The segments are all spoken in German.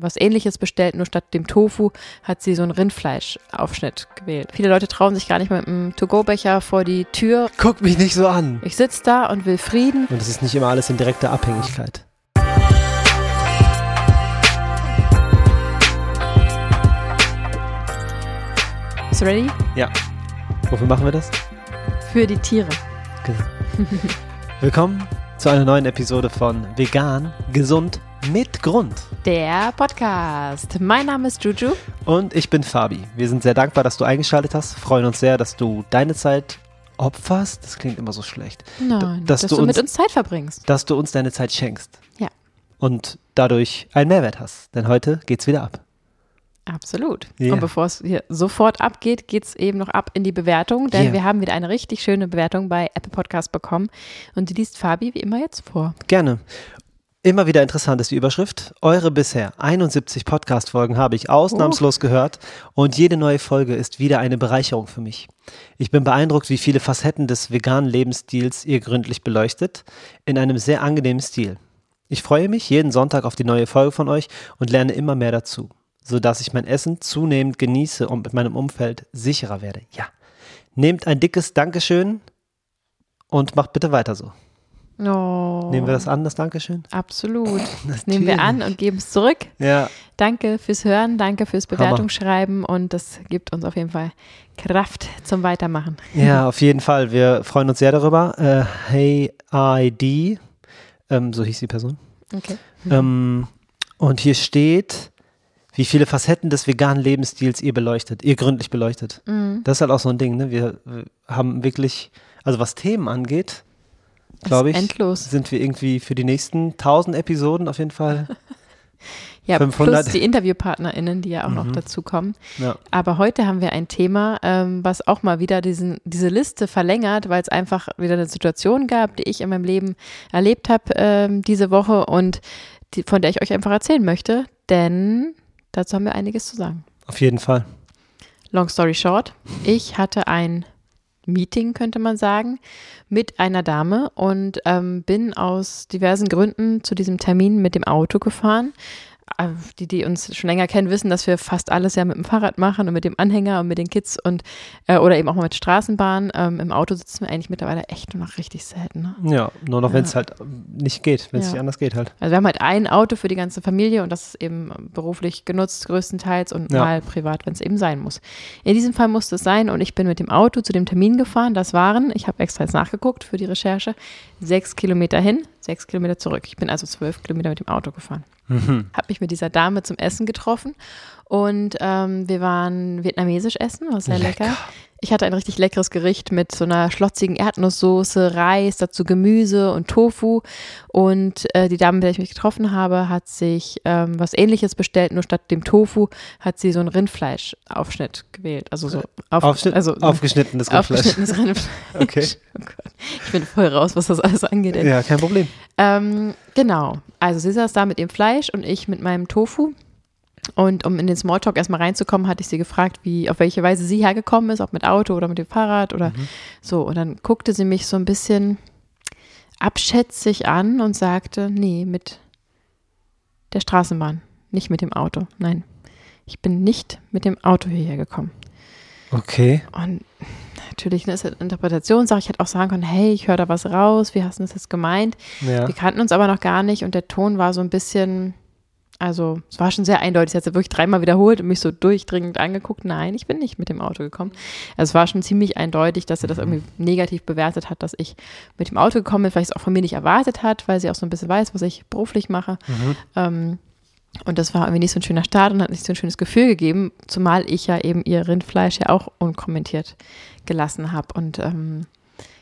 was ähnliches bestellt, nur statt dem Tofu hat sie so einen Rindfleischaufschnitt gewählt. Viele Leute trauen sich gar nicht mit einem To-Go-Becher vor die Tür. Guck mich nicht so an. Ich sitze da und will Frieden. Und es ist nicht immer alles in direkter Abhängigkeit. Bist du ready? Ja. Wofür machen wir das? Für die Tiere. Genau. Willkommen zu einer neuen Episode von Vegan, Gesund, mit Grund. Der Podcast. Mein Name ist Juju. Und ich bin Fabi. Wir sind sehr dankbar, dass du eingeschaltet hast. Freuen uns sehr, dass du deine Zeit opferst. Das klingt immer so schlecht. Nein, dass, dass du du uns- mit uns Zeit verbringst. Dass du uns deine Zeit schenkst. Ja. Und dadurch einen Mehrwert hast. Denn heute geht's wieder ab. Absolut. Ja. Und bevor es hier sofort abgeht, geht es eben noch ab in die Bewertung, denn Ja. wir haben wieder eine richtig schöne Bewertung bei Apple Podcast bekommen. Und die liest Fabi wie immer jetzt vor. Gerne. Immer wieder interessant ist die Überschrift. Eure bisher 71 Podcast-Folgen habe ich ausnahmslos gehört und jede neue Folge ist wieder eine Bereicherung für mich. Ich bin beeindruckt, wie viele Facetten des veganen Lebensstils ihr gründlich beleuchtet, in einem sehr angenehmen Stil. Ich freue mich jeden Sonntag auf die neue Folge von euch und lerne immer mehr dazu, sodass ich mein Essen zunehmend genieße und mit meinem Umfeld sicherer werde. Ja. Nehmt ein dickes Dankeschön und macht bitte weiter so. Oh, Nehmen wir das an, das Dankeschön? Absolut. Das nehmen wir an und geben es zurück. Ja. Danke fürs Hören, danke fürs Bewertungsschreiben und das gibt uns auf jeden Fall Kraft zum Weitermachen. Ja, auf jeden Fall. Wir freuen uns sehr darüber. Äh, hey ID, ähm, so hieß die Person. Okay. Ähm, und hier steht, wie viele Facetten des veganen Lebensstils ihr beleuchtet, ihr gründlich beleuchtet. Mhm. Das ist halt auch so ein Ding, ne? Wir haben wirklich, also was Themen angeht, glaube ich, endlos. sind wir irgendwie für die nächsten 1000 Episoden auf jeden Fall. Ja, 500. plus die InterviewpartnerInnen, die ja auch noch Mhm. dazu kommen. Ja. Aber heute haben wir ein Thema, ähm, was auch mal wieder diesen, diese Liste verlängert, weil es einfach wieder eine Situation gab, die ich in meinem Leben erlebt habe ähm, diese Woche und die, von der ich euch einfach erzählen möchte, denn dazu haben wir einiges zu sagen. Auf jeden Fall. Long story short, ich hatte ein Meeting, könnte man sagen, mit einer Dame und ähm, bin aus diversen Gründen zu diesem Termin mit dem Auto gefahren. Äh, Die, die uns schon länger kennen, wissen, dass wir fast alles ja mit dem Fahrrad machen und mit dem Anhänger und mit den Kids und äh, oder eben auch mal mit Straßenbahn. Ähm, Im Auto sitzen wir eigentlich mittlerweile echt nur noch richtig selten. Ne? Ja, nur noch, wenn es halt nicht geht, wenn es Ja. nicht anders geht halt. Also wir haben halt ein Auto für die ganze Familie und das ist eben beruflich genutzt größtenteils und Ja. mal privat, wenn es eben sein muss. In diesem Fall musste es sein und ich bin mit dem Auto zu dem Termin gefahren. Das waren, ich habe extra jetzt nachgeguckt für die Recherche, sechs Kilometer hin, sechs Kilometer zurück. Ich bin also zwölf Kilometer mit dem Auto gefahren. Mhm. Habe mich mit dieser Dame zum Essen getroffen und ähm, wir waren vietnamesisch essen, war sehr lecker. Lecker. Ich hatte ein richtig leckeres Gericht mit so einer schlotzigen Erdnusssoße, Reis, dazu Gemüse und Tofu. Und äh, die Dame, mit der ich mich getroffen habe, hat sich ähm, was ähnliches bestellt, nur statt dem Tofu hat sie so einen Rindfleischaufschnitt gewählt. Also so auf, Aufschnitt, also aufgeschnittenes Rindfleisch. aufgeschnittenes Rindfleisch. Okay. Oh Gott. Ich bin voll raus, was das alles angeht. Ja, kein Problem. Ähm, genau. Also sie saß da mit ihrem Fleisch und ich mit meinem Tofu. Und um in den Smalltalk erstmal reinzukommen, hatte ich sie gefragt, wie, auf welche Weise sie hergekommen ist, ob mit Auto oder mit dem Fahrrad oder so. Und dann guckte sie mich so ein bisschen abschätzig an und sagte, nee, mit der Straßenbahn, nicht mit dem Auto. Nein, ich bin nicht mit dem Auto hierher gekommen. Okay. Und natürlich ne, ist das Interpretationssache. Ich hätte auch sagen können, hey, ich höre da was raus, wie hast du das jetzt gemeint? Ja. Wir kannten uns aber noch gar nicht und der Ton war so ein bisschen, also es war schon sehr eindeutig. Sie hat es wirklich dreimal wiederholt und mich so durchdringend angeguckt. Nein, ich bin nicht mit dem Auto gekommen. Also es war schon ziemlich eindeutig, dass sie das irgendwie negativ bewertet hat, dass ich mit dem Auto gekommen bin, es auch von mir nicht erwartet hat, weil sie auch so ein bisschen weiß, was ich beruflich mache. Mhm. Ähm, und das war irgendwie nicht so ein schöner Start und hat nicht so ein schönes Gefühl gegeben, zumal ich ja eben ihr Rindfleisch ja auch unkommentiert gelassen habe. Und ähm,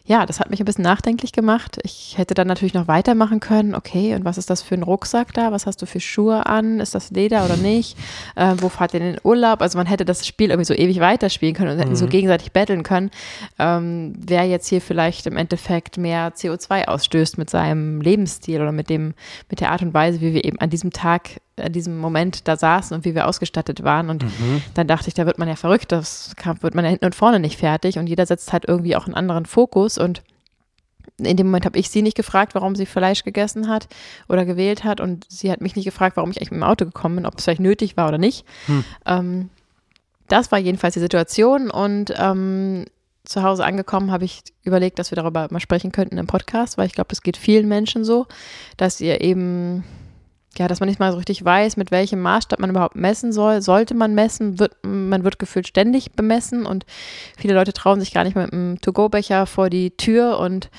ja, das hat mich ein bisschen nachdenklich gemacht. Ich hätte dann natürlich noch weitermachen können. Okay, und was ist das für ein Rucksack da? Was hast du für Schuhe an? Ist das Leder oder nicht? Äh, wo fahrt ihr in den Urlaub? Also man hätte das Spiel irgendwie so ewig weiterspielen können und hätten so gegenseitig betteln können, ähm, wer jetzt hier vielleicht im Endeffekt mehr CO2 ausstößt mit seinem Lebensstil oder mit dem, mit der Art und Weise, wie wir eben an diesem Tag, an diesem Moment da saßen und wie wir ausgestattet waren. Und dann dachte ich, da wird man ja verrückt, das wird man ja hinten und vorne nicht fertig und jeder setzt halt irgendwie auch einen anderen Fokus und in dem Moment habe ich sie nicht gefragt, warum sie Fleisch gegessen hat oder gewählt hat und sie hat mich nicht gefragt, warum ich eigentlich mit dem Auto gekommen bin, ob es vielleicht nötig war oder nicht. Hm. Ähm, das war jedenfalls die Situation und ähm, zu Hause angekommen habe ich überlegt, dass wir darüber mal sprechen könnten im Podcast, weil ich glaube, das geht vielen Menschen so, dass ihr eben ja, dass man nicht mal so richtig weiß, mit welchem Maßstab man überhaupt messen soll. Sollte man messen, wird, man wird gefühlt ständig bemessen und viele Leute trauen sich gar nicht mit einem To-Go-Becher vor die Tür und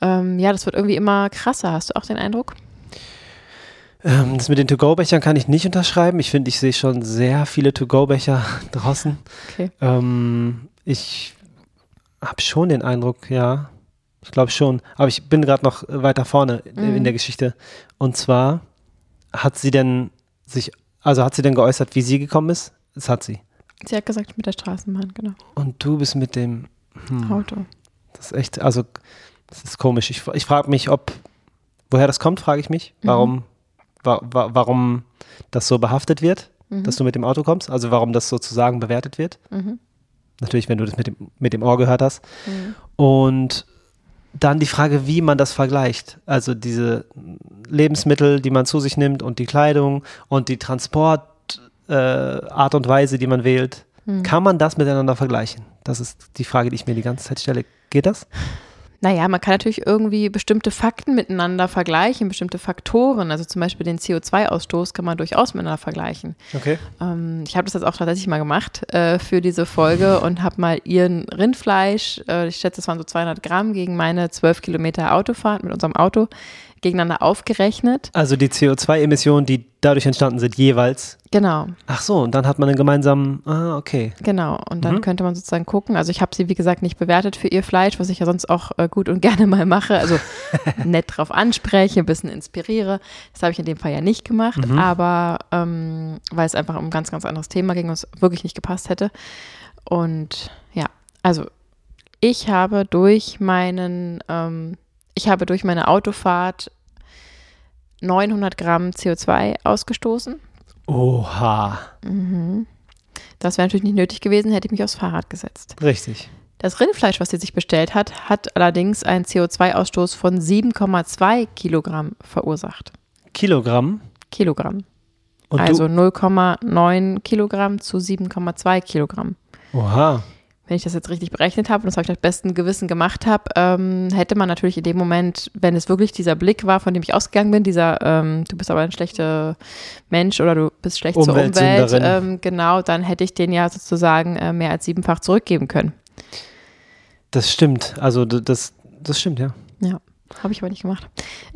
ähm, ja, das wird irgendwie immer krasser. Hast du auch den Eindruck? Ähm, das mit den To-Go-Bechern kann ich nicht unterschreiben. Ich finde, ich sehe schon sehr viele To-Go-Becher draußen. Okay. Ähm, ich habe schon den Eindruck, ja. Ich glaube schon. Aber ich bin gerade noch weiter vorne Mhm. in der Geschichte. Und zwar hat sie denn sich, also hat sie denn geäußert, wie sie gekommen ist? Das hat sie. Sie hat gesagt, mit der Straßenbahn, genau. Und du bist mit dem hm, Auto. Das ist echt, also das ist komisch. Ich, ich frage mich, ob, woher das kommt, frage ich mich. Warum, wa, wa, warum das so behaftet wird, dass du mit dem Auto kommst. Also warum das sozusagen bewertet wird. Mhm. Natürlich, wenn du das mit dem, mit dem Ohr gehört hast. Mhm. Und dann die Frage, wie man das vergleicht. Also diese Lebensmittel, die man zu sich nimmt und die Kleidung und die Transportart äh, und Weise, die man wählt. Kann man das miteinander vergleichen? Das ist die Frage, die ich mir die ganze Zeit stelle. Geht das? Naja, man kann natürlich irgendwie bestimmte Fakten miteinander vergleichen, bestimmte Faktoren. Also zum Beispiel den CO2-Ausstoß kann man durchaus miteinander vergleichen. Okay. Ähm, ich habe das jetzt auch tatsächlich mal gemacht äh, für diese Folge und habe mal ihren Rindfleisch, äh, ich schätze, es waren so 200 Gramm, gegen meine 12 Kilometer Autofahrt mit unserem Auto gegeneinander aufgerechnet. Also die CO2-Emissionen, die dadurch entstanden sind, jeweils. Genau, Ach so, und dann hat man einen gemeinsamen, ah, okay. genau. Und dann Mhm. könnte man sozusagen gucken. Also ich habe sie, wie gesagt, nicht bewertet für ihr Fleisch, was ich ja sonst auch äh, gut und gerne mal mache. Also nett drauf anspreche, ein bisschen inspiriere. Das habe ich in dem Fall ja nicht gemacht, Mhm. aber ähm, weil es einfach um ein ganz, ganz anderes Thema ging und es wirklich nicht gepasst hätte. Und ja, also ich habe durch meinen, ähm, ich habe durch meine Autofahrt 900 Gramm CO2 ausgestoßen. Oha. Mhm. Das wäre natürlich nicht nötig gewesen, hätte ich mich aufs Fahrrad gesetzt. Richtig. Das Rindfleisch, was sie sich bestellt hat, hat allerdings einen CO2-Ausstoß von 7,2 Kilogramm verursacht. Kilogramm. Kilogramm. Und also 0,9 Kilogramm zu 7,2 Kilogramm. oha. Wenn ich das jetzt richtig berechnet habe und das habe ich nach bestem Gewissen gemacht habe, ähm, hätte man natürlich in dem Moment, wenn es wirklich dieser Blick war, von dem ich ausgegangen bin, dieser, ähm, du bist aber ein schlechter Mensch oder du bist schlecht zur Umwelt, ähm, genau, dann hätte ich den ja sozusagen äh, mehr als siebenfach zurückgeben können. Das stimmt. Also das, das stimmt, ja. Ja, habe ich aber nicht gemacht.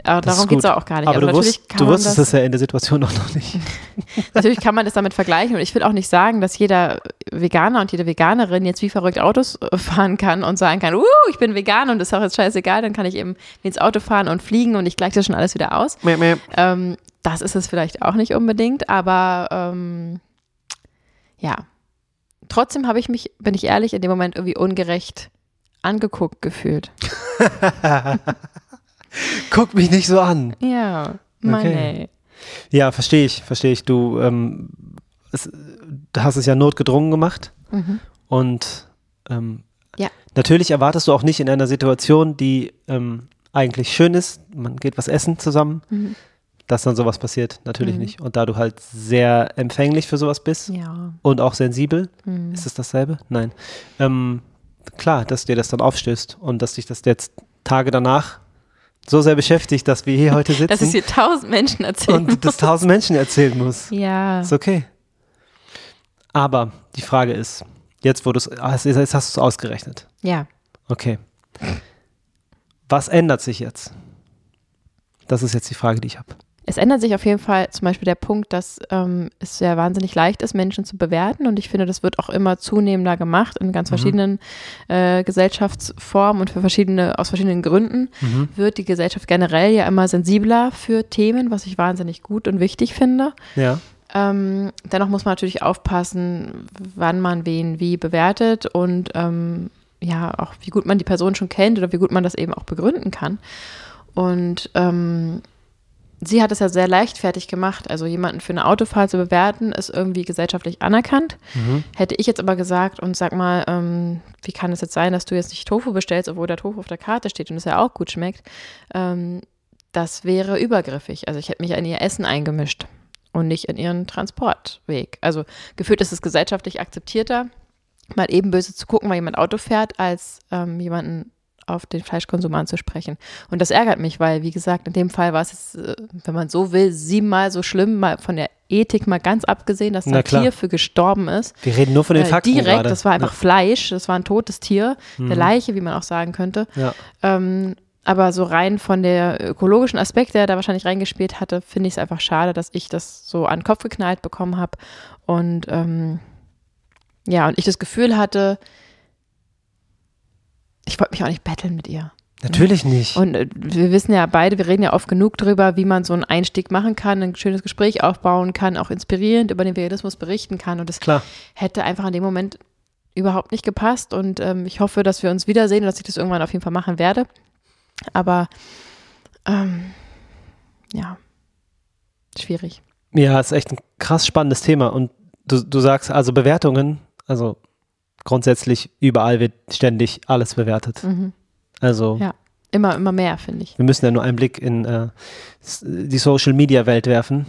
Aber Das ist darum geht es auch gar nicht. Aber also du, wusst, du wusstest das, es ja in der Situation auch noch nicht. natürlich kann man das damit vergleichen und ich will auch nicht sagen, dass jeder Veganer und jede Veganerin jetzt wie verrückt Autos äh, fahren kann und sagen kann, uh, ich bin vegan und das ist auch jetzt scheißegal, dann kann ich eben ins Auto fahren und fliegen und ich gleiche das schon alles wieder aus. Ähm, das ist es vielleicht auch nicht unbedingt, aber ähm, ja. Trotzdem habe ich mich, bin ich ehrlich, in dem Moment irgendwie ungerecht angeguckt gefühlt. Guck mich nicht so an. Ja, Mann, Okay. ey. Ja, verstehe ich, verstehe ich. Du, ähm, es, hast es ja notgedrungen gemacht Mhm. und ähm, Ja. natürlich erwartest du auch nicht in einer Situation, die ähm, eigentlich schön ist, man geht was essen zusammen, Mhm. dass dann sowas passiert. Natürlich Mhm. nicht. Und da du halt sehr empfänglich für sowas bist Ja. und auch sensibel, Mhm. ist es dasselbe? Nein. Ähm, klar, dass dir das dann aufstößt und dass dich das jetzt Tage danach so sehr beschäftigt, dass wir hier heute sitzen Dass es hier tausend Menschen erzählen und das tausend Menschen erzählen muss. Ja. Ist okay. Aber die Frage ist, jetzt wo du es hast, jetzt hast du es ausgerechnet. Ja. Okay. Was ändert sich jetzt? Das ist jetzt die Frage, die ich habe. Es ändert sich auf jeden Fall zum Beispiel der Punkt, dass ähm, es ja wahnsinnig leicht ist, Menschen zu bewerten. Und ich finde, das wird auch immer zunehmender gemacht in ganz Mhm. verschiedenen äh, Gesellschaftsformen und für verschiedene, aus verschiedenen Gründen wird die Gesellschaft generell ja immer sensibler für Themen, was ich wahnsinnig gut und wichtig finde. Ja. Ähm, dennoch muss man natürlich aufpassen, wann man wen wie bewertet und ähm, ja, auch wie gut man die Person schon kennt oder wie gut man das eben auch begründen kann. Und ähm, sie hat es ja sehr leichtfertig gemacht. Also jemanden für eine Autofahrt zu bewerten, ist irgendwie gesellschaftlich anerkannt. Mhm. Hätte ich jetzt aber gesagt und sag mal, ähm, wie kann es jetzt sein, dass du jetzt nicht Tofu bestellst, obwohl der Tofu auf der Karte steht und es ja auch gut schmeckt, ähm, das wäre übergriffig. Also ich hätte mich in ihr Essen eingemischt und nicht in ihren Transportweg. Also gefühlt ist es gesellschaftlich akzeptierter, mal eben böse zu gucken, weil jemand Auto fährt, als ähm, jemanden auf den Fleischkonsum anzusprechen. Und das ärgert mich, weil, wie gesagt, in dem Fall war es jetzt, äh, wenn man so will, siebenmal so schlimm, mal von der Ethik mal ganz abgesehen, dass ein. Tier für gestorben ist. Wir reden nur von den Äh, Fakten direkt, gerade. das war einfach Fleisch, das war ein totes Tier, eine Mhm. Leiche, wie man auch sagen könnte. Ja. Ähm, aber so rein von der ökologischen Aspekt, der da wahrscheinlich reingespielt hatte, finde ich es einfach schade, dass ich das so an den Kopf geknallt bekommen habe. Und ähm, ja, und ich das Gefühl hatte, ich wollte mich auch nicht betteln mit ihr. Natürlich nicht. Und äh, wir wissen ja beide, wir reden ja oft genug drüber, wie man so einen Einstieg machen kann, ein schönes Gespräch aufbauen kann, auch inspirierend über den Veganismus berichten kann. Und das Klar. hätte einfach in dem Moment überhaupt nicht gepasst. Und ähm, ich hoffe, dass wir uns wiedersehen und dass ich das irgendwann auf jeden Fall machen werde. Aber ähm, ja, schwierig. Ja, ist echt ein krass spannendes Thema. Und du, du sagst also Bewertungen, also grundsätzlich überall wird ständig alles bewertet. Mhm. Also Ja. Immer, immer mehr, finde ich. wir müssen ja nur einen Blick in äh, die Social Media Welt werfen.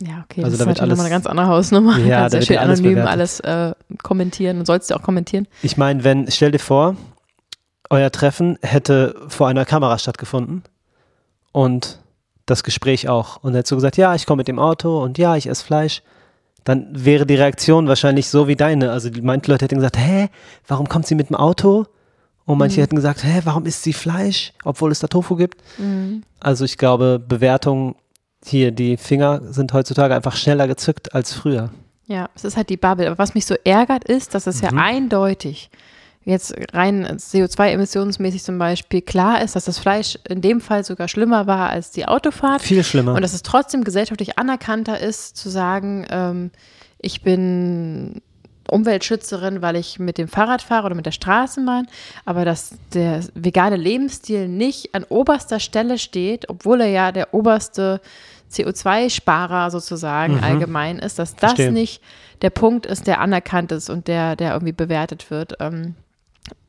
Ja, okay, Also das da ist natürlich nochmal eine ganz andere Hausnummer. Ja, Kannst da ja wird schön ja alles anonym bewertet. alles äh, kommentieren und sollst du auch kommentieren. Ich meine, wenn, stell dir vor, euer Treffen hätte vor einer Kamera stattgefunden und das Gespräch auch. Und hättest du gesagt, ja, ich komme mit dem Auto und ja, ich esse Fleisch, dann wäre die Reaktion wahrscheinlich so wie deine. Also manche Leute hätten gesagt, hä, warum kommt sie mit dem Auto? Und manche hätten gesagt, hä, warum isst sie Fleisch, obwohl es da Tofu gibt? Also ich glaube, Bewertungen hier, die Finger sind heutzutage einfach schneller gezückt als früher. Ja, es ist halt die Bubble. Aber was mich so ärgert, ist, dass es Mhm. ja eindeutig jetzt rein CO2-emissionsmäßig zum Beispiel klar ist, dass das Fleisch in dem Fall sogar schlimmer war als die Autofahrt. Viel schlimmer. Und dass es trotzdem gesellschaftlich anerkannter ist, zu sagen, ähm, ich bin Umweltschützerin, weil ich mit dem Fahrrad fahre oder mit der Straßenbahn, aber dass der vegane Lebensstil nicht an oberster Stelle steht, obwohl er ja der oberste CO2-Sparer sozusagen allgemein ist, dass das Verstehe. nicht der Punkt ist, der anerkannt ist und der, der irgendwie bewertet wird. Ähm,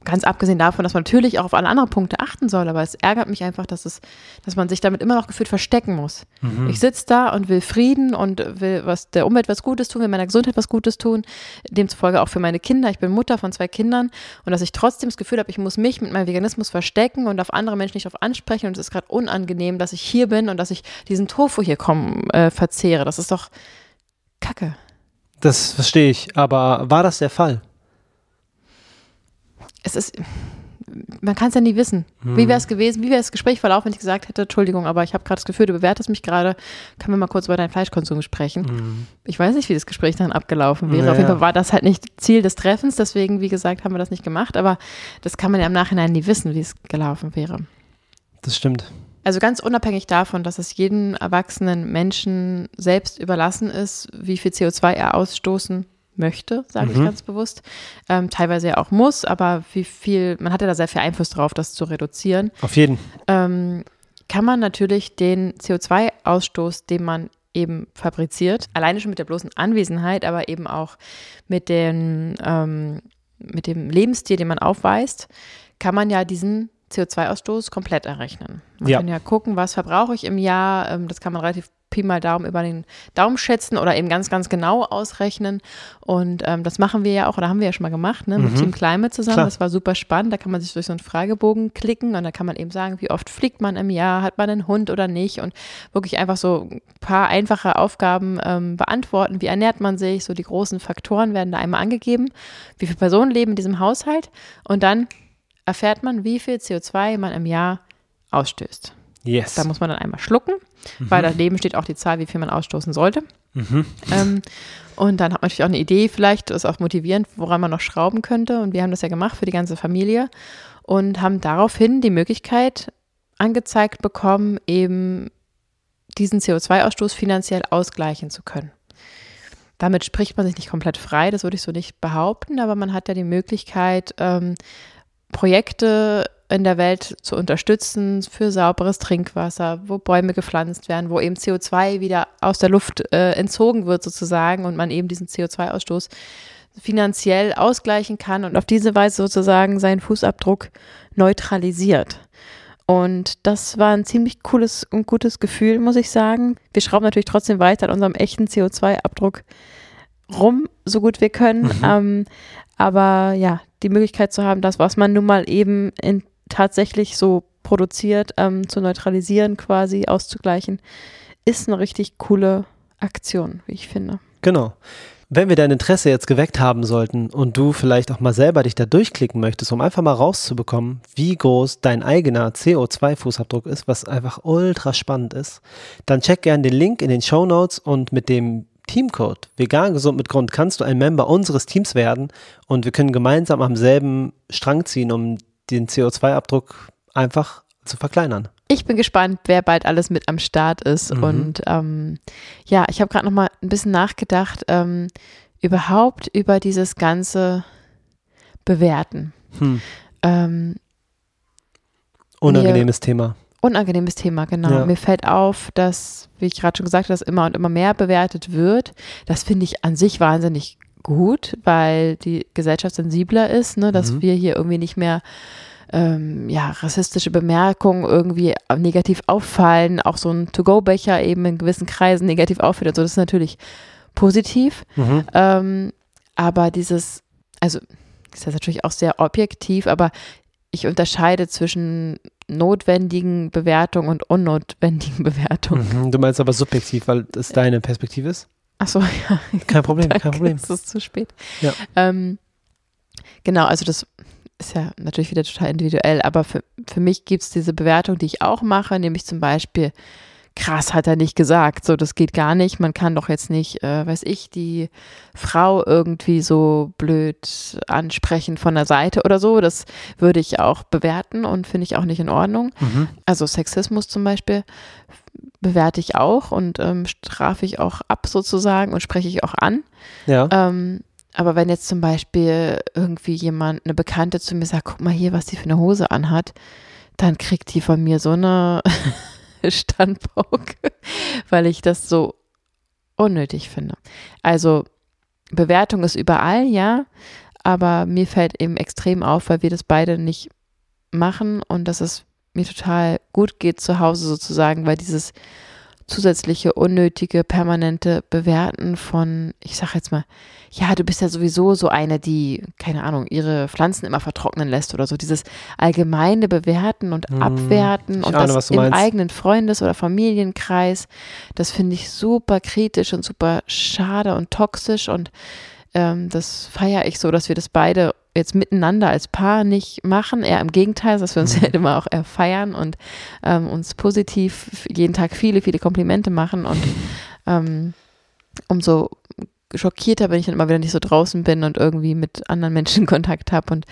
Ganz abgesehen davon, dass man natürlich auch auf alle anderen Punkte achten soll, aber es ärgert mich einfach, dass es, dass man sich damit immer noch gefühlt verstecken muss. Ich sitze da und will Frieden und will was der Umwelt was Gutes tun, will meiner Gesundheit was Gutes tun, demzufolge auch für meine Kinder. Ich bin Mutter von zwei Kindern und dass ich trotzdem das Gefühl habe, ich muss mich mit meinem Veganismus verstecken und auf andere Menschen nicht darauf ansprechen und es ist gerade unangenehm, dass ich hier bin und dass ich diesen Tofu hier kommen äh, verzehre. Das ist doch Kacke. Das verstehe ich. Aber war das der Fall? Es ist, man kann es ja nie wissen. Wie wäre es gewesen, wie wäre das Gespräch verlaufen, wenn ich gesagt hätte, Entschuldigung, aber ich habe gerade das Gefühl, du bewertest mich gerade, können wir mal kurz über deinen Fleischkonsum sprechen? Ich weiß nicht, wie das Gespräch dann abgelaufen wäre. Ja, Auf jeden. Fall war das halt nicht Ziel des Treffens, deswegen, wie gesagt, haben wir das nicht gemacht, aber das kann man ja im Nachhinein nie wissen, wie es gelaufen wäre. Das stimmt. Also ganz unabhängig davon, dass es jedem erwachsenen Menschen selbst überlassen ist, wie viel CO2 er ausstoßen möchte, sage ich ganz bewusst. Ähm, teilweise ja auch muss, aber wie viel, man hat ja da sehr viel Einfluss drauf, das zu reduzieren. Auf jeden. Ähm, kann man natürlich den CO2-Ausstoß, den man eben fabriziert, alleine schon mit der bloßen Anwesenheit, aber eben auch mit, den, ähm, mit dem Lebensstil, den man aufweist, kann man ja diesen CO2-Ausstoß komplett errechnen. Man Ja. kann ja gucken, was verbrauche ich im Jahr. Ähm, das kann man relativ Pi mal Daumen über den Daumen schätzen oder eben ganz, ganz genau ausrechnen. Und ähm, das machen wir ja auch, oder haben wir ja schon mal gemacht, ne, mit Team Climate zusammen. Klar. Das war super spannend. Da kann man sich durch so einen Fragebogen klicken und da kann man eben sagen, wie oft fliegt man im Jahr, hat man einen Hund oder nicht und wirklich einfach so ein paar einfache Aufgaben ähm, beantworten. Wie ernährt man sich? So die großen Faktoren werden da einmal angegeben. Wie viele Personen leben in diesem Haushalt? Und dann erfährt man, wie viel CO2 man im Jahr ausstößt. Yes. Da muss man dann einmal schlucken, weil daneben steht auch die Zahl, wie viel man ausstoßen sollte. Ähm, und dann hat man natürlich auch eine Idee, vielleicht ist auch motivierend, woran man noch schrauben könnte. Und wir haben das ja gemacht für die ganze Familie und haben daraufhin die Möglichkeit angezeigt bekommen, eben diesen CO2-Ausstoß finanziell ausgleichen zu können. Damit spricht man sich nicht komplett frei, das würde ich so nicht behaupten, aber man hat ja die Möglichkeit, ähm, Projekte in der Welt zu unterstützen für sauberes Trinkwasser, wo Bäume gepflanzt werden, wo eben CO2 wieder aus der Luft äh, entzogen wird sozusagen und man eben diesen CO2-Ausstoß finanziell ausgleichen kann und auf diese Weise sozusagen seinen Fußabdruck neutralisiert. Und das war ein ziemlich cooles und gutes Gefühl, muss ich sagen. Wir schrauben natürlich trotzdem weiter an unserem echten CO2-Abdruck rum, so gut wir können. Mhm. Ähm, aber ja, die Möglichkeit zu haben, das, was man nun mal eben in, tatsächlich so produziert, ähm, zu neutralisieren, quasi auszugleichen, ist eine richtig coole Aktion, wie ich finde. Genau. Wenn wir dein Interesse jetzt geweckt haben sollten und du vielleicht auch mal selber dich da durchklicken möchtest, um einfach mal rauszubekommen, wie groß dein eigener CO2-Fußabdruck ist, was einfach ultra spannend ist, dann check gerne den Link in den Show Notes und mit dem Teamcode Vegan Gesund mit Grund kannst du ein Member unseres Teams werden und wir können gemeinsam am selben Strang ziehen, um den CO2-Abdruck einfach zu verkleinern. Ich bin gespannt, wer bald alles mit am Start ist. Mhm. Und ähm, ja, ich habe gerade noch mal ein bisschen nachgedacht, ähm, überhaupt über dieses ganze Bewerten. Hm. Ähm, Unangenehmes Thema. Unangenehmes Thema, genau. Ja. Mir fällt auf, dass, wie ich gerade schon gesagt habe, dass immer und immer mehr bewertet wird. Das finde ich an sich wahnsinnig gut, weil die Gesellschaft sensibler ist, ne, dass mhm. wir hier irgendwie nicht mehr ähm, ja, rassistische Bemerkungen irgendwie negativ auffallen, auch so ein To-Go-Becher eben in gewissen Kreisen negativ auffällt. Also das ist natürlich positiv. Mhm. Ähm, aber dieses, also das ist natürlich auch sehr objektiv, aber ich unterscheide zwischen notwendigen Bewertungen und unnotwendigen Bewertungen. Mhm, du meinst aber subjektiv, weil das deine Perspektive ist? Ach so, ja. Kein Problem, kein Problem. Es ist zu spät. Ja. Ähm, genau, also das ist ja natürlich wieder total individuell, aber für, für mich gibt es diese Bewertung, die ich auch mache, nämlich zum Beispiel, krass hat er nicht gesagt, so das geht gar nicht, man kann doch jetzt nicht, äh, weiß ich, die Frau irgendwie so blöd ansprechen von der Seite oder so, das würde ich auch bewerten und finde ich auch nicht in Ordnung. Mhm. Also Sexismus zum Beispiel bewerte ich auch und ähm, strafe ich auch ab sozusagen und spreche ich auch an. Ja. Ähm, aber wenn jetzt zum Beispiel irgendwie jemand, eine Bekannte zu mir sagt, guck mal hier, was die für eine Hose anhat, dann kriegt die von mir so eine Standpauke, weil ich das so unnötig finde. Also Bewertung ist überall, ja, aber mir fällt eben extrem auf, weil wir das beide nicht machen und dass es mir total gut geht zu Hause sozusagen, weil dieses zusätzliche, unnötige, permanente Bewerten von, ich sag jetzt mal, ja, du bist ja sowieso so eine, die, keine Ahnung, ihre Pflanzen immer vertrocknen lässt oder so. Dieses allgemeine Bewerten und hm, Abwerten und ahne, das im meinst. eigenen Freundes- oder Familienkreis, das finde ich super kritisch und super schade und toxisch und ähm, das feiere ich so, dass wir das beide jetzt miteinander als Paar nicht machen, eher im Gegenteil, dass wir uns mhm. halt immer auch feiern und ähm, uns positiv jeden Tag viele, viele Komplimente machen und ähm, umso schockierter bin ich dann immer wieder nicht so draußen bin und irgendwie mit anderen Menschen Kontakt habe und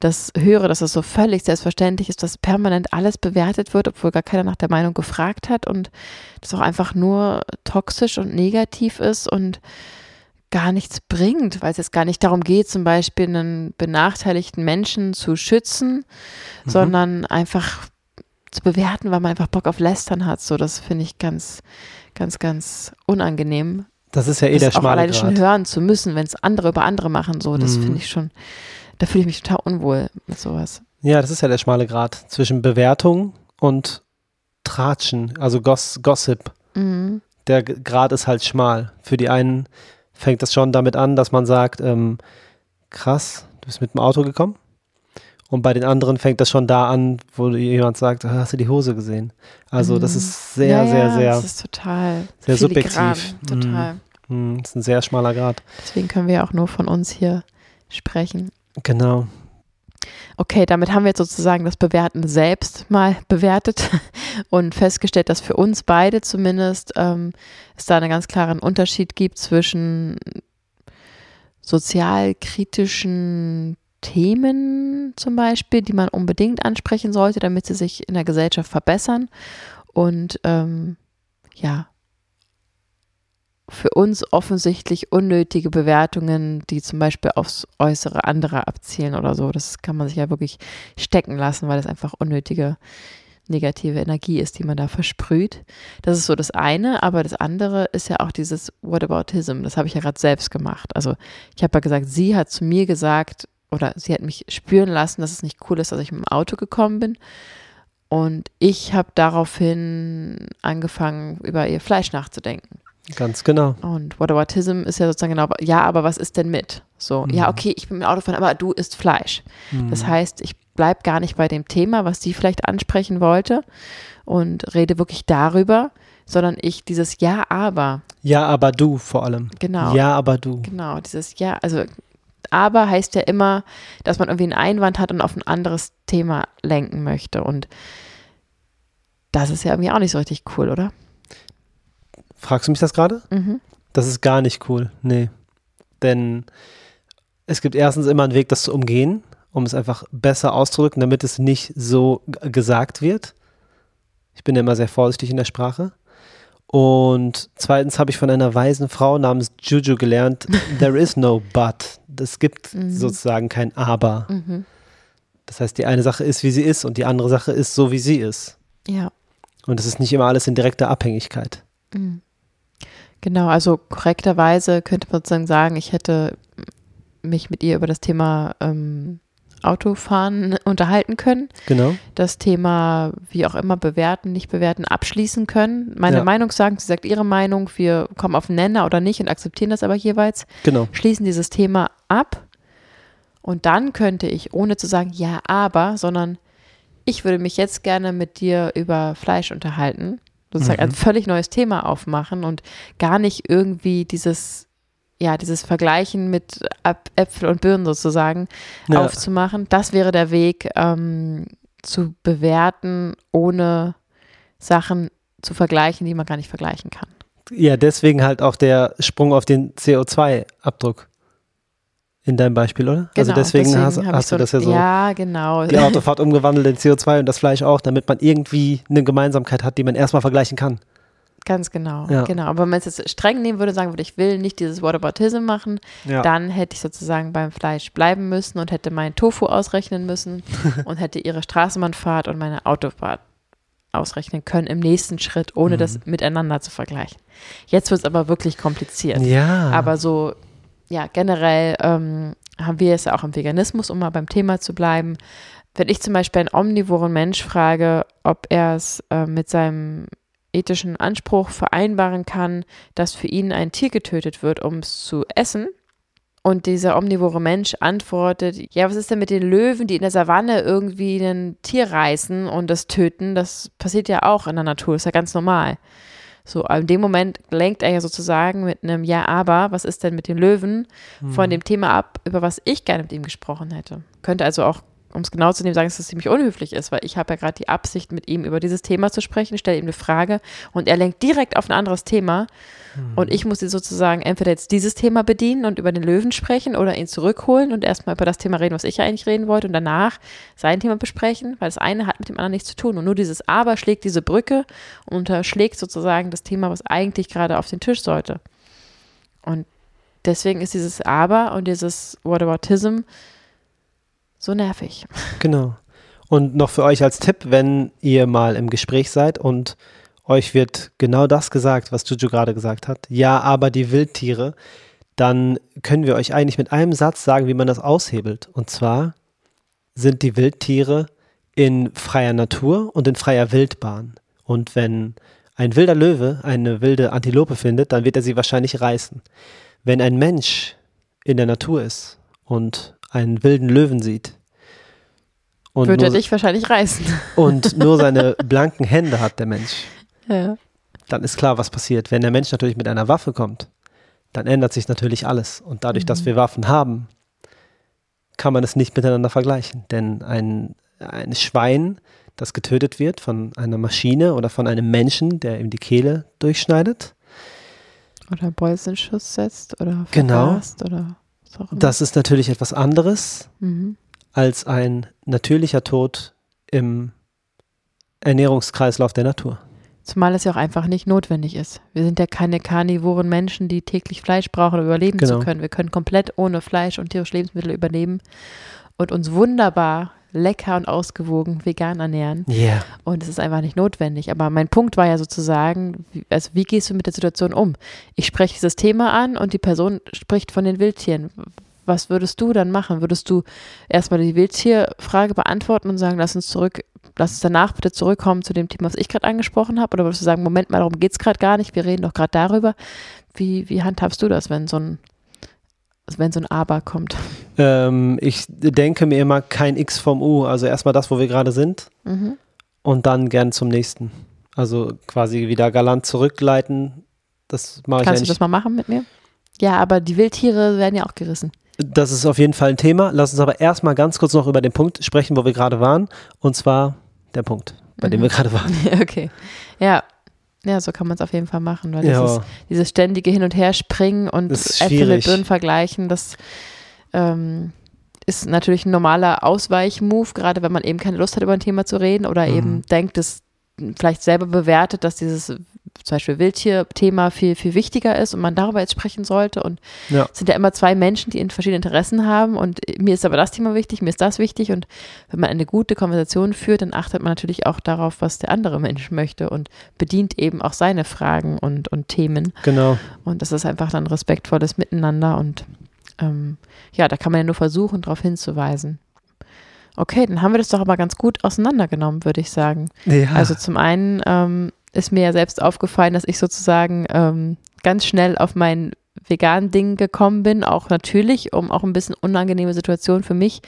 das höre, dass das so völlig selbstverständlich ist, dass permanent alles bewertet wird, obwohl gar keiner nach der Meinung gefragt hat und das auch einfach nur toxisch und negativ ist und gar nichts bringt, weil es jetzt gar nicht darum geht, zum Beispiel einen benachteiligten Menschen zu schützen, mhm. sondern einfach zu bewerten, weil man einfach Bock auf Lästern hat. So, das finde ich ganz, ganz, ganz unangenehm. Das ist ja eh der schmale auch alleine schon hören zu müssen, wenn es andere über andere machen. So, das mhm. finde ich schon, da fühle ich mich total unwohl mit sowas. Ja, das ist ja der schmale Grad zwischen Bewertung und Tratschen, also Goss, Gossip. Mhm. Der Grad ist halt schmal. Für die einen fängt das schon damit an, dass man sagt, ähm, krass, du bist mit dem Auto gekommen. Und bei den anderen fängt das schon da an, wo jemand sagt, ah, hast du die Hose gesehen? Also das mhm. ist sehr, ja, sehr, sehr, das ist total sehr subjektiv. Total. Mm, das ist ein sehr schmaler Grad. Deswegen können wir auch nur von uns hier sprechen. Genau. Okay, damit haben wir jetzt sozusagen das Bewerten selbst mal bewertet und festgestellt, dass für uns beide zumindest ähm, es da einen ganz klaren Unterschied gibt zwischen sozialkritischen Themen zum Beispiel, die man unbedingt ansprechen sollte, damit sie sich in der Gesellschaft verbessern. Und ähm, ja, für uns offensichtlich unnötige Bewertungen, die zum Beispiel aufs Äußere anderer abzielen oder so. Das kann man sich ja wirklich stecken lassen, weil es einfach unnötige negative Energie ist, die man da versprüht. Das ist so das eine, aber das andere ist ja auch dieses Whataboutism. Das habe ich ja gerade selbst gemacht. Also ich habe ja gesagt, sie hat zu mir gesagt oder sie hat mich spüren lassen, dass es nicht cool ist, dass ich mit dem Auto gekommen bin. Und ich habe daraufhin angefangen, über ihr Fleisch nachzudenken. Ganz genau. Und Whataboutism ist ja sozusagen genau, ja, aber was ist denn mit? So, mhm. ja, okay, ich bin mit dem Auto fahren, aber du isst Fleisch. Mhm. Das heißt, ich bleibe gar nicht bei dem Thema, was sie vielleicht ansprechen wollte und rede wirklich darüber, sondern ich dieses Ja, aber. Ja, aber du vor allem. Genau. Ja, aber du. Genau, dieses Ja, also aber heißt ja immer, dass man irgendwie einen Einwand hat und auf ein anderes Thema lenken möchte und das ist ja irgendwie auch nicht so richtig cool, oder? Fragst du mich das gerade? Mhm. Das ist gar nicht cool, nee. Denn es gibt erstens immer einen Weg, das zu umgehen, um es einfach besser auszudrücken, damit es nicht so gesagt wird. Ich bin ja immer sehr vorsichtig in der Sprache. Und zweitens habe ich von einer weisen Frau namens Juju gelernt, there is no but. Es gibt mhm. sozusagen kein aber. Mhm. Das heißt, die eine Sache ist, wie sie ist und die andere Sache ist so, wie sie ist. Ja. Und es ist nicht immer alles in direkter Abhängigkeit. Mhm. Genau, also korrekterweise könnte man sozusagen sagen, ich hätte mich mit ihr über das Thema ähm, Autofahren unterhalten können. Genau. Das Thema, wie auch immer, bewerten, nicht bewerten, abschließen können. Meine ja. Meinung sagen, sie sagt ihre Meinung, wir kommen auf einen Nenner oder nicht und akzeptieren das aber jeweils. Genau. Schließen dieses Thema ab. Und dann könnte ich, ohne zu sagen, ja, aber, sondern ich würde mich jetzt gerne mit dir über Fleisch unterhalten sozusagen mhm. ein völlig neues Thema aufmachen und gar nicht irgendwie dieses, ja, dieses Vergleichen mit Äpfel und Birnen sozusagen ja. aufzumachen. Das wäre der Weg, ähm, zu bewerten, ohne Sachen zu vergleichen, die man gar nicht vergleichen kann. Ja, deswegen halt auch der Sprung auf den CO2-Abdruck. In deinem Beispiel, oder? Also genau, also deswegen, deswegen hast, hast so, du das ja so. Ja, genau. Die Autofahrt umgewandelt in CO2 und das Fleisch auch, damit man irgendwie eine Gemeinsamkeit hat, die man erstmal vergleichen kann. Ganz genau, ja. genau. Aber wenn man es jetzt streng nehmen würde, sagen würde, ich will nicht dieses Whataboutism machen, ja. dann hätte ich sozusagen beim Fleisch bleiben müssen und hätte meinen Tofu ausrechnen müssen und hätte ihre Straßenbahnfahrt und meine Autofahrt ausrechnen können im nächsten Schritt, ohne mhm. das miteinander zu vergleichen. Jetzt wird es aber wirklich kompliziert. Ja. Aber so ja, generell ähm, haben wir es ja auch im Veganismus, um mal beim Thema zu bleiben. Wenn ich zum Beispiel einen omnivoren Mensch frage, ob er es äh, mit seinem ethischen Anspruch vereinbaren kann, dass für ihn ein Tier getötet wird, um es zu essen, und dieser omnivore Mensch antwortet, ja, was ist denn mit den Löwen, die in der Savanne irgendwie ein Tier reißen und das töten? Das passiert ja auch in der Natur, ist ja ganz normal. So, in dem Moment lenkt er ja sozusagen mit einem Ja, aber, was ist denn mit den Löwen, mhm. von dem Thema ab, über was ich gerne mit ihm gesprochen hätte. Könnte also auch, um es genau zu nehmen, sagen, dass es ziemlich unhöflich ist, weil ich habe ja gerade die Absicht, mit ihm über dieses Thema zu sprechen, stelle ihm eine Frage und er lenkt direkt auf ein anderes Thema mhm. und ich muss ihn sozusagen entweder jetzt dieses Thema bedienen und über den Löwen sprechen oder ihn zurückholen und erstmal über das Thema reden, was ich eigentlich reden wollte und danach sein Thema besprechen, weil das eine hat mit dem anderen nichts zu tun und nur dieses Aber schlägt diese Brücke und unterschlägt sozusagen das Thema, was eigentlich gerade auf den Tisch sollte. Und deswegen ist dieses Aber und dieses Whataboutism so nervig. Genau. Und noch für euch als Tipp, wenn ihr mal im Gespräch seid und euch wird genau das gesagt, was Juju gerade gesagt hat. Ja, aber die Wildtiere, dann können wir euch eigentlich mit einem Satz sagen, wie man das aushebelt. Und zwar sind die Wildtiere in freier Natur und in freier Wildbahn. Und wenn ein wilder Löwe eine wilde Antilope findet, dann wird er sie wahrscheinlich reißen. Wenn ein Mensch in der Natur ist und einen wilden Löwen sieht. Und Würde er dich wahrscheinlich reißen. Und nur seine blanken Hände hat der Mensch. Ja. Dann ist klar, was passiert. Wenn der Mensch natürlich mit einer Waffe kommt, dann ändert sich natürlich alles. Und dadurch, mhm. dass wir Waffen haben, kann man es nicht miteinander vergleichen. Denn ein, ein Schwein, das getötet wird von einer Maschine oder von einem Menschen, der ihm die Kehle durchschneidet. Oder Bolzenschuss setzt oder vergast genau. oder das ist natürlich etwas anderes mhm. als ein natürlicher Tod im Ernährungskreislauf der Natur. Zumal es ja auch einfach nicht notwendig ist. Wir sind ja keine karnivoren Menschen, die täglich Fleisch brauchen, um überleben Genau. zu können. Wir können komplett ohne Fleisch und tierische Lebensmittel überleben und uns wunderbar, lecker und ausgewogen vegan ernähren. Yeah. Und es ist einfach nicht notwendig. Aber mein Punkt war ja sozusagen, wie- also wie gehst du mit der Situation um? Ich spreche dieses Thema an und die Person spricht von den Wildtieren. Was würdest du dann machen? Würdest du erstmal die Wildtierfrage beantworten und sagen, lass uns zurück, lass uns danach bitte zurückkommen zu dem Thema, was ich gerade angesprochen habe? Oder würdest du sagen, Moment mal, darum geht es gerade gar nicht, wir reden doch gerade darüber. Wie, wie handhabst du das, wenn so ein, wenn so ein Aber kommt? Ähm, ich denke mir immer kein X vom U. Also erstmal das, wo wir gerade sind Mhm. und dann gern zum nächsten. Also quasi wieder galant zurückleiten. Das mache ich Kannst du das mal machen mit mir? Ja, aber die Wildtiere werden ja auch gerissen. Das ist auf jeden Fall ein Thema. Lass uns aber erstmal ganz kurz noch über den Punkt sprechen, wo wir gerade waren. Und zwar der Punkt, bei dem Mhm. wir gerade waren. okay. Ja. Ja, so kann man es auf jeden Fall machen, weil dieses, Ja, dieses ständige Hin- und Herspringen und Äpfel mit. Birnen vergleichen, das ähm, ist natürlich ein normaler Ausweichmove, gerade wenn man eben keine Lust hat, über ein Thema zu reden oder Mhm. eben denkt, es vielleicht selber bewertet, dass dieses zum Beispiel Wildtier-Thema viel, viel wichtiger ist und man darüber jetzt sprechen sollte. Und Ja. es sind ja immer zwei Menschen, die in verschiedene Interessen haben und mir ist aber das Thema wichtig, mir ist das wichtig und wenn man eine gute Konversation führt, dann achtet man natürlich auch darauf, was der andere Mensch möchte und bedient eben auch seine Fragen und, und Themen. genau. Und das ist einfach dann respektvolles Miteinander und ähm, ja, da kann man ja nur versuchen, darauf hinzuweisen. Okay, dann haben wir das doch aber ganz gut auseinandergenommen, würde ich sagen. Ja. Also zum einen ähm, ist mir ja selbst aufgefallen, dass ich sozusagen ähm, ganz schnell auf mein vegan Ding gekommen bin, auch natürlich, um auch ein bisschen unangenehme Situationen für mich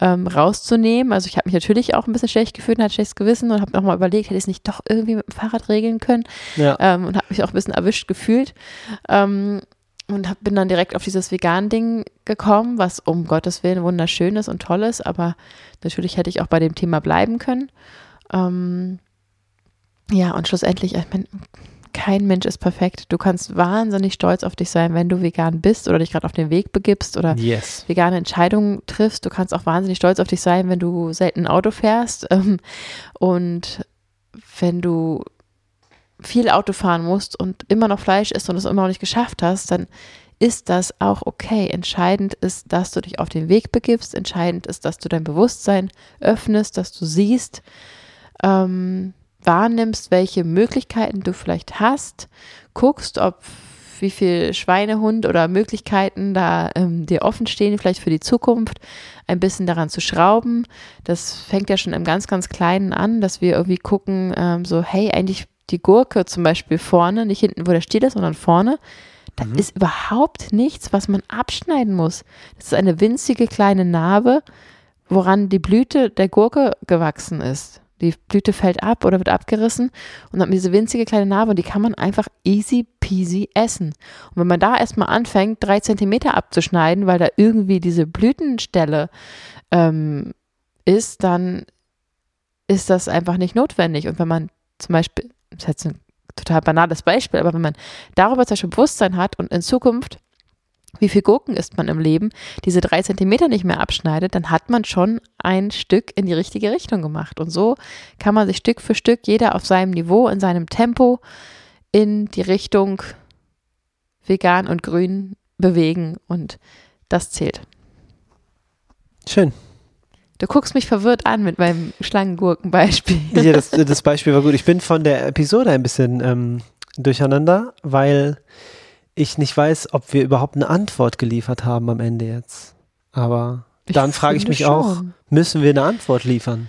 ähm, rauszunehmen. Also ich habe mich natürlich auch ein bisschen schlecht gefühlt und hatte schlechtes Gewissen und habe nochmal überlegt, hätte ich es nicht doch irgendwie mit dem Fahrrad regeln können ja. ähm, und habe mich auch ein bisschen erwischt gefühlt. Ähm, und hab, bin dann direkt auf dieses Vegan-Ding gekommen, was um Gottes Willen wunderschön ist und toll ist, aber natürlich hätte ich auch bei dem Thema bleiben können. Ja, und schlussendlich, ich mein, kein Mensch ist perfekt. Du kannst wahnsinnig stolz auf dich sein, wenn du vegan bist oder dich gerade auf den Weg begibst oder yes. vegane Entscheidungen triffst. Du kannst auch wahnsinnig stolz auf dich sein, wenn du selten ein Auto fährst. Ähm, und wenn du viel Auto fahren musst und immer noch Fleisch isst und es immer noch nicht geschafft hast, dann ist das auch okay. Entscheidend ist, dass du dich auf den Weg begibst. Entscheidend ist, dass du dein Bewusstsein öffnest, dass du siehst, ähm, wahrnimmst, welche Möglichkeiten du vielleicht hast, guckst, ob wie viel Schweinehund oder Möglichkeiten da ähm, dir offen stehen, vielleicht für die Zukunft, ein bisschen daran zu schrauben. Das fängt ja schon im ganz, ganz Kleinen an, dass wir irgendwie gucken, ähm, so, hey, eigentlich die Gurke zum Beispiel vorne, nicht hinten, wo der Stiel ist, sondern vorne, da Mhm. ist überhaupt nichts, was man abschneiden muss. Das ist eine winzige kleine Narbe, woran die Blüte der Gurke gewachsen ist. Die Blüte fällt ab oder wird abgerissen und dann hat diese winzige kleine Narbe und die kann man einfach easy peasy essen. Und wenn man da erstmal anfängt, drei Zentimeter abzuschneiden, weil da irgendwie diese Blütenstelle ähm, ist, dann ist das einfach nicht notwendig. Und wenn man zum Beispiel, das ist jetzt ein total banales Beispiel, aber wenn man darüber zum Beispiel Bewusstsein hat und in Zukunft wie viel Gurken isst man im Leben, diese drei Zentimeter nicht mehr abschneidet, dann hat man schon ein Stück in die richtige Richtung gemacht. Und so kann man sich Stück für Stück, jeder auf seinem Niveau, in seinem Tempo, in die Richtung vegan und grün bewegen. Und das zählt. Schön. Du guckst mich verwirrt an mit meinem Schlangengurkenbeispiel. Ja, das, das Beispiel war gut. Ich bin von der Episode ein bisschen ähm, durcheinander, weil ich nicht weiß, ob wir überhaupt eine Antwort geliefert haben am Ende jetzt. Aber Ich dann frage ich mich auch, schon. müssen wir eine Antwort liefern?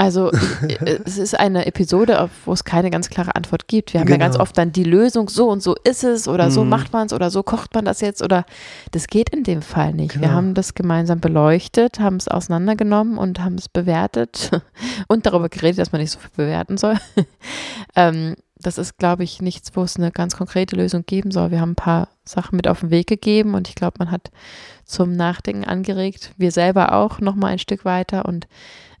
Also äh, es ist eine Episode, wo es keine ganz klare Antwort gibt. Wir haben ja Genau. ganz oft dann die Lösung, so und so ist es oder so Mhm. macht man es oder so kocht man das jetzt oder das geht in dem Fall nicht. Wir Genau. haben das gemeinsam beleuchtet, haben es auseinandergenommen und haben es bewertet und darüber geredet, dass man nicht so viel bewerten soll. ähm, das ist, glaube ich, nichts, wo es eine ganz konkrete Lösung geben soll. Wir haben ein paar Sachen mit auf den Weg gegeben und ich glaube, man hat zum Nachdenken angeregt. Wir selber auch noch mal ein Stück weiter und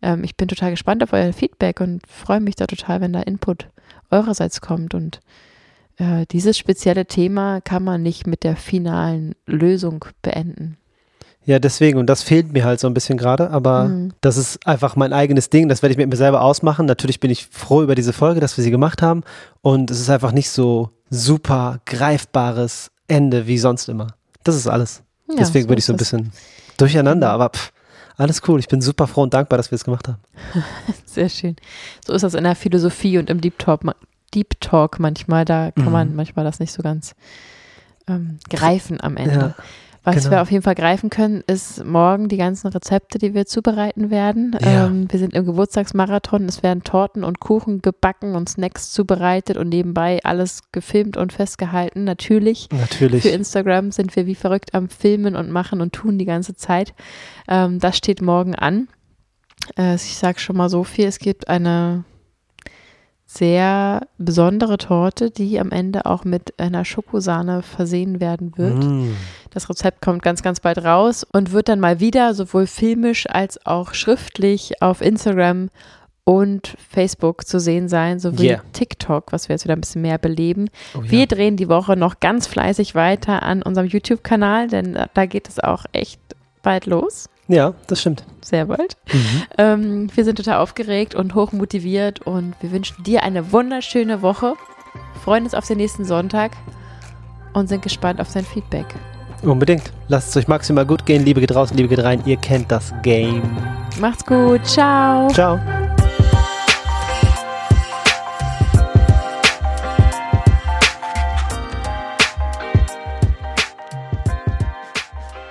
ähm, ich bin total gespannt auf euer Feedback und freue mich da total, wenn da Input eurerseits kommt. Und äh, dieses spezielle Thema kann man nicht mit der finalen Lösung beenden. Ja, deswegen. Und das fehlt mir halt so ein bisschen gerade. Aber Mhm. das ist einfach mein eigenes Ding. Das werde ich mit mir selber ausmachen. Natürlich bin ich froh über diese Folge, dass wir sie gemacht haben. Und es ist einfach nicht so super greifbares Ende wie sonst immer. Das ist alles. Ja, Deswegen so bin ich so ein bisschen durcheinander. Aber pff, alles cool. Ich bin super froh und dankbar, dass wir es gemacht haben. Sehr schön. So ist das in der Philosophie und im Deep Talk, Deep Talk manchmal. Da kann Mhm. man manchmal das nicht so ganz ähm, greifen am Ende. Ja, Was genau. wir auf jeden Fall greifen können, ist morgen die ganzen Rezepte, die wir zubereiten werden. Ja. Ähm, wir sind im Geburtstagsmarathon. Es werden Torten und Kuchen gebacken und Snacks zubereitet und nebenbei alles gefilmt und festgehalten. Natürlich. natürlich. Für Instagram sind wir wie verrückt am Filmen und machen und tun die ganze Zeit. Ähm, das steht morgen an. Äh, ich sage schon mal so viel. Es gibt eine sehr besondere Torte, die am Ende auch mit einer Schokosahne versehen werden wird. Mm. Das Rezept kommt ganz, ganz bald raus und wird dann mal wieder sowohl filmisch als auch schriftlich auf Instagram und Facebook zu sehen sein, sowie Yeah. TikTok, was wir jetzt wieder ein bisschen mehr beleben. Oh, ja. Wir drehen die Woche noch ganz fleißig weiter an unserem YouTube-Kanal, denn da- geht es auch echt bald los. Ja, das stimmt. Sehr bald. Mhm. Ähm, wir sind total aufgeregt und hoch motiviert und wir wünschen dir eine wunderschöne Woche, freuen uns auf den nächsten Sonntag und sind gespannt auf dein Feedback. Unbedingt. Lasst es euch maximal gut gehen. Liebe geht raus, Liebe geht rein. Ihr kennt das Game. Macht's gut, ciao. Ciao.